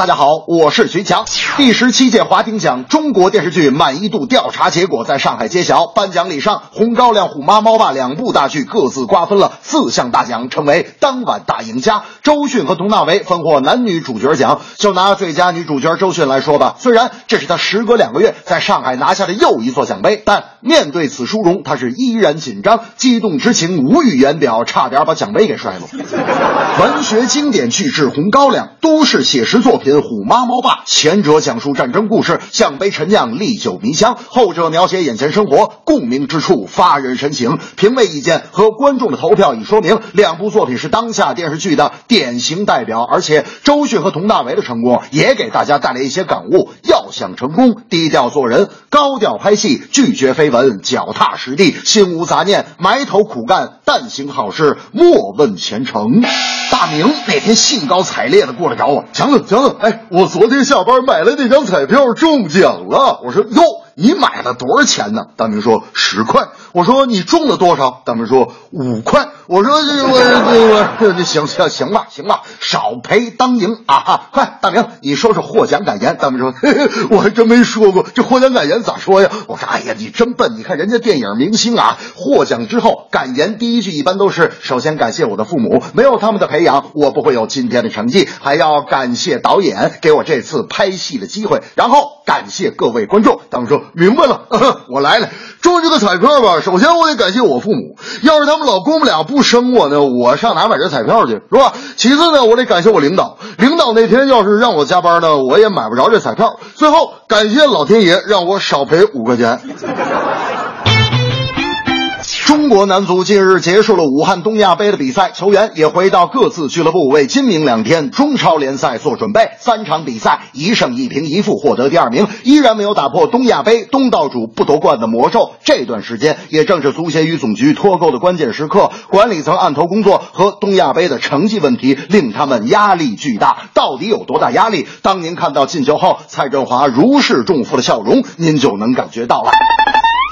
大家好，我是徐强。第十七届华鼎奖中国电视剧满意度调查结果在上海揭晓。颁奖礼上，《红高粱》《虎妈猫爸》两部大剧各自瓜分了四项大奖，成为当晚大赢家。周迅和佟大为分获男女主角奖。就拿最佳女主角周迅来说吧，虽然这是她时隔两个月在上海拿下的又一座奖杯，但面对此殊荣，她是依然紧张，激动之情无语言表，差点把奖杯给摔了。文学经典巨制《红高粱》，都市写实作品《虎妈猫爸》。前者讲述战争故事，像杯陈酿，历久弥香；后者描写眼前生活，共鸣之处发人深省。评委意见和观众的投票已说明，两部作品是当下电视剧的典型代表。而且，周迅和佟大为的成功也给大家带来一些感悟：要想成功，低调做人，高调拍戏，拒绝绯闻，脚踏实地，心无杂念，埋头苦干，但行好事，莫问前程。大明那天兴高采烈的过来找我，强子，强子，哎，我昨天下班买了那张彩票中奖了。我说哟，你买了多少钱呢？大明说十块。我说你中了多少？大明说五块。我说这我这我这行行行吧行吧，少赔当赢啊哈！快，大明，你说说获奖感言。大明说嘿嘿我还真没说过，这获奖感言咋说呀？我说哎呀，你真笨！你看人家电影明星啊，获奖之后感言第一句一般都是首先感谢我的父母，没有他们的培养，我不会有今天的成绩，还要感谢导演给我这次拍戏的机会，然后感谢各位观众。大明说明白了，我来了。中这个彩票吧，首先我得感谢我父母，要是他们老公们俩不不生我呢，我上哪买这彩票去，是吧？其次呢，我得感谢我领导，领导那天要是让我加班呢，我也买不着这彩票。最后感谢老天爷，让我少赔五块钱。中国男足近日结束了武汉东亚杯的比赛，球员也回到各自俱乐部为今明两天中超联赛做准备。三场比赛一胜一平一负，获得第二名，依然没有打破东亚杯。东道主不夺冠的魔咒。这段时间也正是足协与总局脱钩的关键时刻，管理层案头工作和东亚杯。的成绩问题令他们压力巨大。到底有多大压力？当您看到进球后蔡振华如释重负的笑容，您就能感觉到了。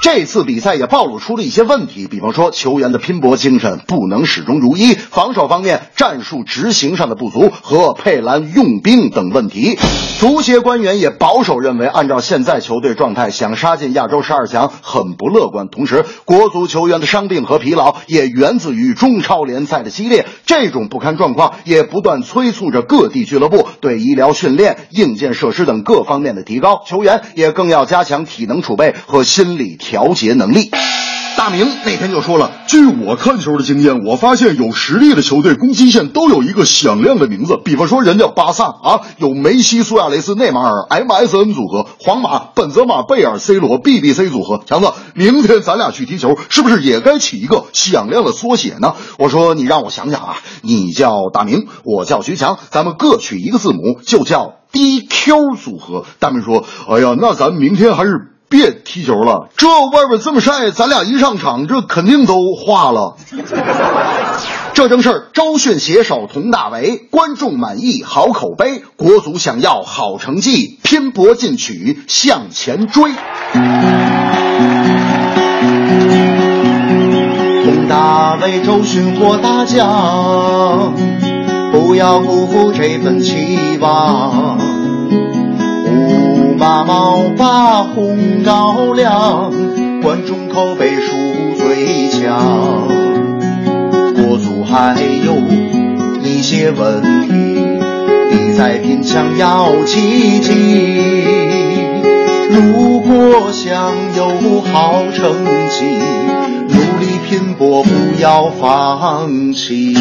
这次比赛也暴露出了一些问题，比方说球员的拼搏精神不能始终如一，防守方面战术执行上的不足和佩兰用兵等问题。足协官员也保守认为，按照现在球队状态，想杀进亚洲十二强很不乐观。同时，国足球员的伤病和疲劳也源自于中超联赛的激烈，这种不堪状况也不断催促着各地俱乐部对医疗训练、硬件设施等各方面的提高，球员也更要加强体能储备和心理调节能力。大明那天就说了，据我看球的经验，我发现有实力的球队攻击线都有一个响亮的名字，比方说人家巴萨啊，有梅西、苏亚雷斯、内马尔 MSN 组合；皇马本泽马、贝尔、C 罗 BBC 组合。强子，明天咱俩去踢球，是不是也该起一个响亮的缩写呢？我说你让我想想啊，你叫大明，我叫徐强，咱们各取一个字母，就叫 DQ 组合。大明说，哎呀，那咱明天还是。别踢球了，这外边这么晒，咱俩一上场，这肯定都化了。这正是周迅携手佟大为，观众满意，好口碑。国足想要好成绩，拼搏进取，向前追。佟大为、周迅获大奖，不要辜负这份期望。马毛把红高粱，观众口碑数最强。国足还有一些问题，比赛拼抢要积极。如果想有好成绩，努力拼搏不要放弃。